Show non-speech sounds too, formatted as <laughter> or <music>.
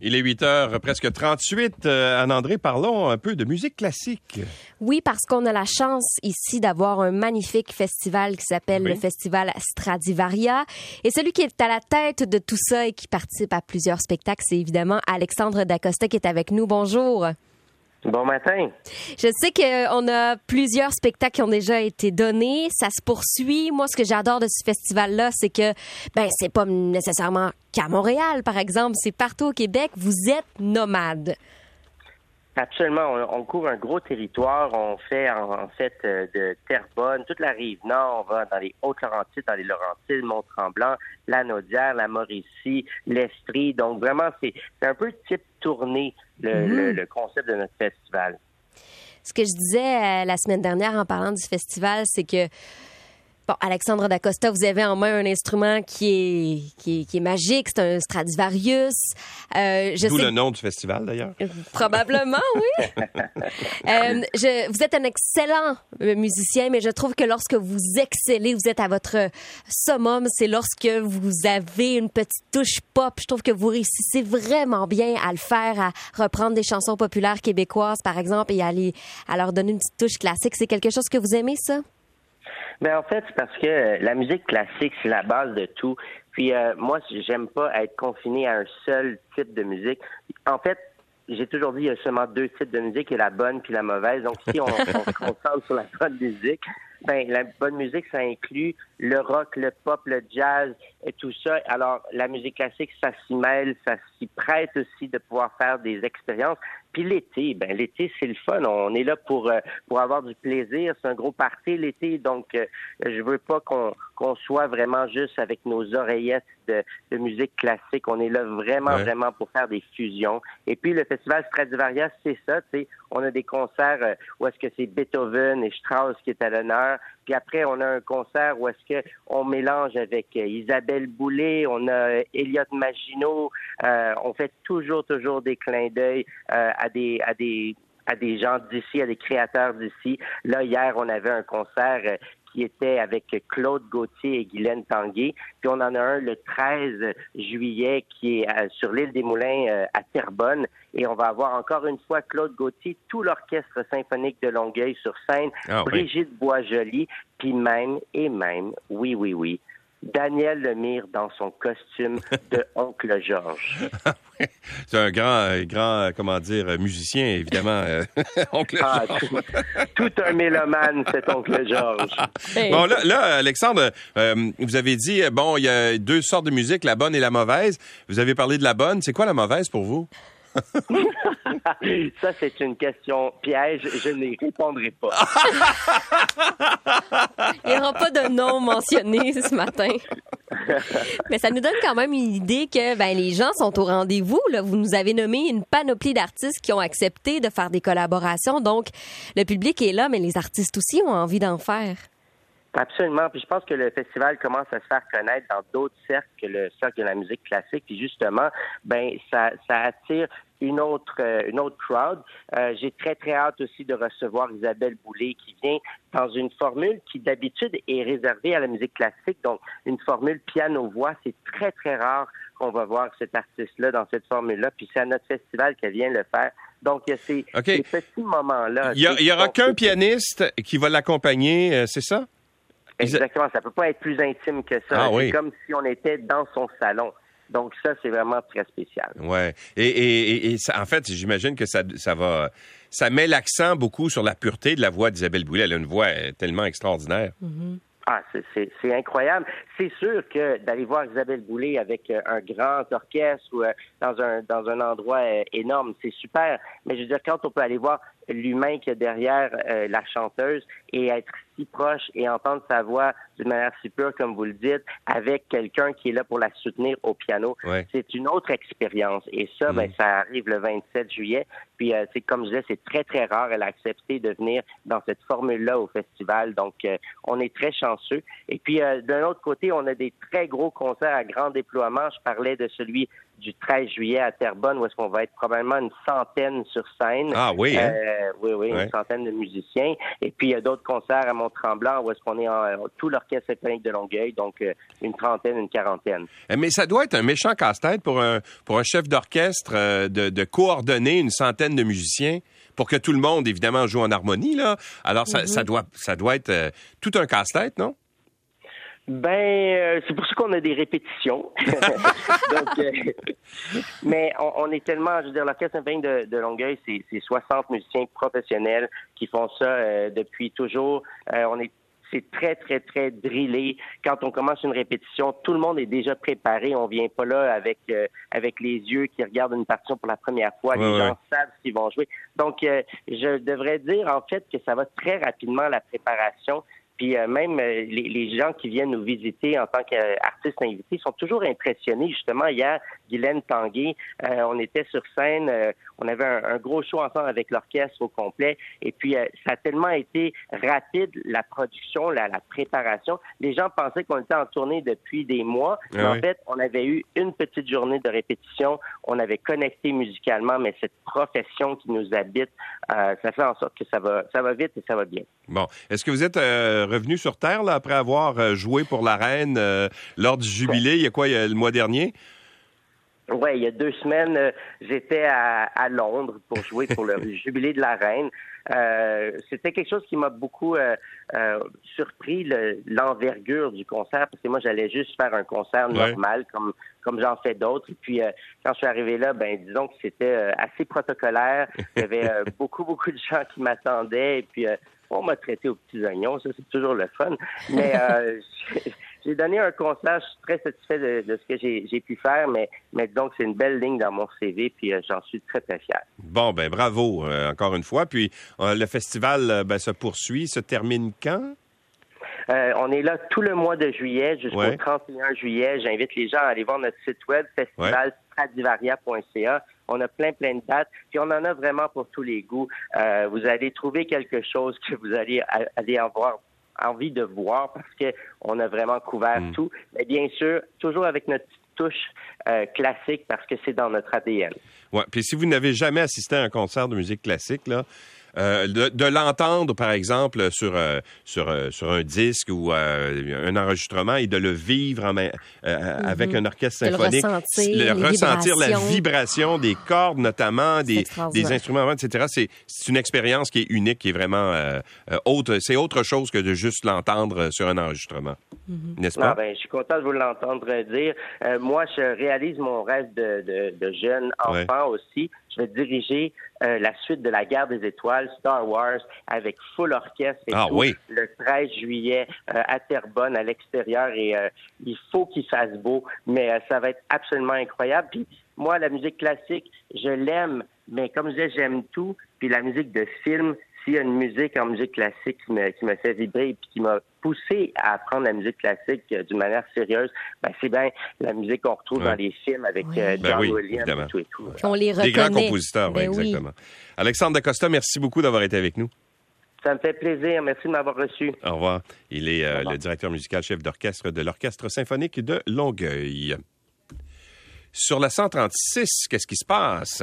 Il est 8 heures, presque 38. Euh, Anne-André, parlons un peu de musique classique. Oui, parce qu'on a la chance ici d'avoir un magnifique festival qui s'appelle Oui. le Festival Stradivaria. Et celui qui est à la tête de tout ça et qui participe à plusieurs spectacles, c'est évidemment Alexandre Dacosta qui est avec nous. Bonjour. Bon matin. Je sais qu'on a plusieurs spectacles qui ont déjà été donnés. Ça se poursuit. Moi, ce que j'adore de ce festival-là, c'est que, ben, c'est pas nécessairement qu'à Montréal, par exemple. C'est partout au Québec. Vous êtes nomade. Absolument. On, on couvre un gros territoire. On fait en, en fait euh, de Terrebonne, toute la rive nord. On va dans les Hautes-Laurentides, dans les Laurentides, Mont-Tremblant, la Naudière, la Mauricie, l'Estrie. Donc vraiment, c'est un peu type tournée le, le- le concept de notre festival. Ce que je disais euh, la semaine dernière en parlant du festival, c'est que Bon, Alexandre Dacosta, vous avez en main un instrument qui est, qui est, qui est magique, c'est un Stradivarius. Euh, je D'où sais le nom du festival, d'ailleurs. Probablement, oui. <laughs> Euh, je, vous êtes un excellent euh, musicien, mais je trouve que lorsque vous excellez, vous êtes à votre summum, c'est lorsque vous avez une petite touche pop. Je trouve que vous réussissez vraiment bien à le faire, à reprendre des chansons populaires québécoises, par exemple, et à, les- à leur donner une petite touche classique. C'est quelque chose que vous aimez, ça? Mais en fait, c'est parce que euh, la musique classique, c'est la base de tout. Puis euh, moi, j'aime pas être confiné à un seul type de musique. En fait, j'ai toujours dit il y a seulement deux types de musique, il y a la bonne puis la mauvaise. Donc si on se <laughs> concentre sur la bonne musique, ben la bonne musique, ça inclut le rock, le pop, le jazz et tout ça. Alors la musique classique, ça s'y mêle, ça s'y prête aussi de pouvoir faire des expériences. Puis l'été, ben l'été c'est le fun. On est là pour euh, pour avoir du plaisir. C'est un gros party l'été, donc euh, je veux pas qu'on qu'on soit vraiment juste avec nos oreillettes de, de musique classique. On est là vraiment Ouais. vraiment pour faire des fusions. Et puis le festival Stradivarius, c'est ça. Tu sais, on a des concerts euh, où est-ce que c'est Beethoven et Strauss qui est à l'honneur. Puis après, on a un concert où est-ce on mélange avec euh, Isabelle Boulay, on a euh, Elliot Maginot. Euh, on fait toujours toujours des clins d'œil à des à des gens d'ici, à des créateurs d'ici. Là, hier, on avait un concert qui était avec Claude Gauthier et Guylaine Tanguay. Puis on en a un le 13 juillet qui est euh, sur l'île des Moulins euh, à Terrebonne. Et on va avoir encore une fois Claude Gauthier, tout l'orchestre symphonique de Longueuil sur scène, Ah oui. Brigitte Boisjoli, puis même, et même, oui, oui, oui, Daniel Lemire dans son costume de <laughs> Oncle Georges. <laughs> C'est un grand, grand, comment dire, musicien, évidemment. euh, <laughs> oncle Ah, Georges. tout, tout un mélomane, cet Oncle Georges. Bon, là, là, Alexandre, euh, vous avez dit, euh, bon, il y a deux sortes de musique, la bonne et la mauvaise. Vous avez parlé de la bonne. C'est quoi la mauvaise pour vous? <laughs> Ça, c'est une question piège. Je n'y répondrai pas. <laughs> Il n'y aura pas de nom mentionné ce matin. <laughs> Mais ça nous donne quand même une idée que ben, les gens sont au rendez-vous. Vous nous avez nommé une panoplie d'artistes qui ont accepté de faire des collaborations. Donc, le public est là, mais les artistes aussi ont envie d'en faire. Absolument. Puis je pense que le festival commence à se faire connaître dans d'autres cercles que le cercle de la musique classique. Puis justement, ben ça, ça attire une autre euh, une autre crowd. Euh, J'ai très très hâte aussi de recevoir Isabelle Boulay qui vient dans une formule qui d'habitude est réservée à la musique classique. Donc une formule piano voix. C'est très très rare qu'on va voir cet artiste-là dans cette formule-là. Puis c'est à notre festival qu'elle vient le faire. Donc il y a ces, petits moments-là. Il y, a- tu sais, il y aura qu'un pianiste qui va l'accompagner, euh, c'est ça? Exactement, ça peut pas être plus intime que ça. Ah c'est comme si on était dans son salon. Donc ça, c'est vraiment très spécial. Ouais. Et, et, et- ça- en fait, j'imagine que ça, ça va, ça met l'accent beaucoup sur la pureté de la voix d'Isabelle Boulay. Elle a une voix euh, tellement extraordinaire. Ah, c'est- incroyable. C'est sûr que d'aller voir Isabelle Boulay avec euh, un grand orchestre ou euh, dans un dans un endroit énorme, c'est super. Mais je veux dire, quand on peut aller voir l'humain qui est derrière euh, la chanteuse et être si proche et entendre sa voix d'une manière si pure, comme vous le dites, avec quelqu'un qui est là pour la soutenir au piano, Ouais. c'est une autre expérience. Et ça, ben, ça arrive le 27 juillet. Puis, euh, c'est comme je disais, c'est très, très rare. Elle a accepté de venir dans cette formule-là au festival. Donc, euh, on est très chanceux. Et puis, euh, d'un autre côté, on a des très gros concerts à grand déploiement. Je parlais de celui du 13 juillet à Terrebonne, où est-ce qu'on va être probablement une centaine sur scène. Ah oui, hein? Euh, oui, oui, Ouais. une centaine de musiciens. Et puis, il y a d'autres concerts à Mont-Tremblant, où est-ce qu'on est en, tout l'Orchestre symphonique de Longueuil, donc euh, une trentaine, une quarantaine. Mais ça doit être un méchant casse-tête pour un, pour un chef d'orchestre euh, de, de coordonner une centaine de musiciens pour que tout le monde, évidemment, joue en harmonie. Là. Alors, ça, ça, doit, ça doit être euh, tout un casse-tête, non? Ben, euh, c'est pour ça qu'on a des répétitions. <laughs> Donc, euh, mais on, on est tellement, je veux dire, l'Orchestre symphonique de, de Longueuil, c'est c'est 60 musiciens professionnels qui font ça euh, depuis toujours. Euh, on est c'est très, très, très drillé. Quand on commence une répétition, tout le monde est déjà préparé. On vient pas là avec euh, avec les yeux qui regardent une partition pour la première fois. Ouais, les gens ouais. savent ce qu'ils vont jouer. Donc, euh, je devrais dire en fait que ça va très rapidement la préparation. Puis euh, même euh, les, les gens qui viennent nous visiter en tant qu'artistes invités sont toujours impressionnés. Justement, hier, Guylaine Tanguay, euh, on était sur scène, on avait un, un gros show ensemble avec l'orchestre au complet. Et puis, ça a tellement été rapide, la production, la, la préparation. Les gens pensaient qu'on était en tournée depuis des mois. Mais Ah en fait, on avait eu une petite journée de répétition. On avait connecté musicalement, mais cette profession qui nous habite, ça fait en sorte que ça va, ça va vite et ça va bien. Bon. Est-ce que vous êtes revenu sur Terre là, après avoir euh, joué pour la Reine euh, lors du jubilé, il y a quoi, il y a le mois dernier? Oui, il y a deux semaines, euh, j'étais à, à Londres pour jouer pour le <laughs> jubilé de la reine. Euh, C'était quelque chose qui m'a beaucoup euh, surpris, le- l'envergure du concert, parce que moi, j'allais juste faire un concert Ouais. normal, comme comme j'en fais d'autres. Et puis, euh, quand je suis arrivé là, ben disons que c'était euh, assez protocolaire. Il y avait euh, <laughs> beaucoup, beaucoup de gens qui m'attendaient. Et puis, on m'a traité aux petits oignons, ça, c'est toujours le fun. Mais euh, <laughs> j'ai donné un concert, je suis très satisfait de, ce que j'ai pu faire, mais, donc c'est une belle ligne dans mon CV, puis euh, j'en suis très, très fier. Bon, ben bravo euh, encore une fois. Puis le festival ben, se poursuit, se termine quand? Euh, on est là tout le mois de juillet jusqu'au Ouais. 31 juillet. J'invite les gens à aller voir notre site web, festivalstradivaria.ca. On a plein, plein de dates. Puis on en a vraiment pour tous les goûts. Euh, vous allez trouver quelque chose que vous allez aller avoir envie de voir parce que on a vraiment couvert Mm. tout. Mais bien sûr, toujours avec notre petite touche euh, classique parce que c'est dans notre ADN. Ouais. Puis si vous n'avez jamais assisté à un concert de musique classique, là, euh, de, de l'entendre, par exemple, sur, euh, sur, euh, sur un disque ou euh, un enregistrement et de le vivre en main- euh, avec un orchestre De le symphonique, ressentir, le les ressentir la vibrations. vibration des cordes notamment, des, des instruments, etc. C'est c'est une expérience qui est unique, qui est vraiment autre. C'est autre chose que de juste l'entendre sur un enregistrement, n'est-ce Ah, pas? ben, je suis content de vous l'entendre dire. Euh, moi, je réalise mon rêve de, de, de jeune Ouais. enfant aussi. Je vais diriger euh, la suite de la Guerre des Étoiles, Star Wars, avec full orchestre et Ah tout, oui. le 13 juillet euh, à Terrebonne, à l'extérieur. Et euh, il faut qu'il fasse beau, mais euh, ça va être absolument incroyable. Puis moi, la musique classique, je l'aime, mais comme je disais, j'aime tout. Puis la musique de film, s'il y a une musique en musique classique qui me, qui me fait vibrer et qui m'a poussé à apprendre la musique classique euh, d'une manière sérieuse, ben, c'est bien la musique qu'on retrouve Ouais. dans les films avec Oui. euh, Ben John oui, Williams évidemment. et tout et tout. On les Des reconnaît. grands compositeurs, oui, Ben oui. exactement. Alexandre Dacosta, merci beaucoup d'avoir été avec nous. Ça me fait plaisir. Merci de m'avoir reçu. Au revoir. Il est euh, revoir. le directeur musical chef d'orchestre de l'Orchestre symphonique de Longueuil. Sur la 136, qu'est-ce qui se passe?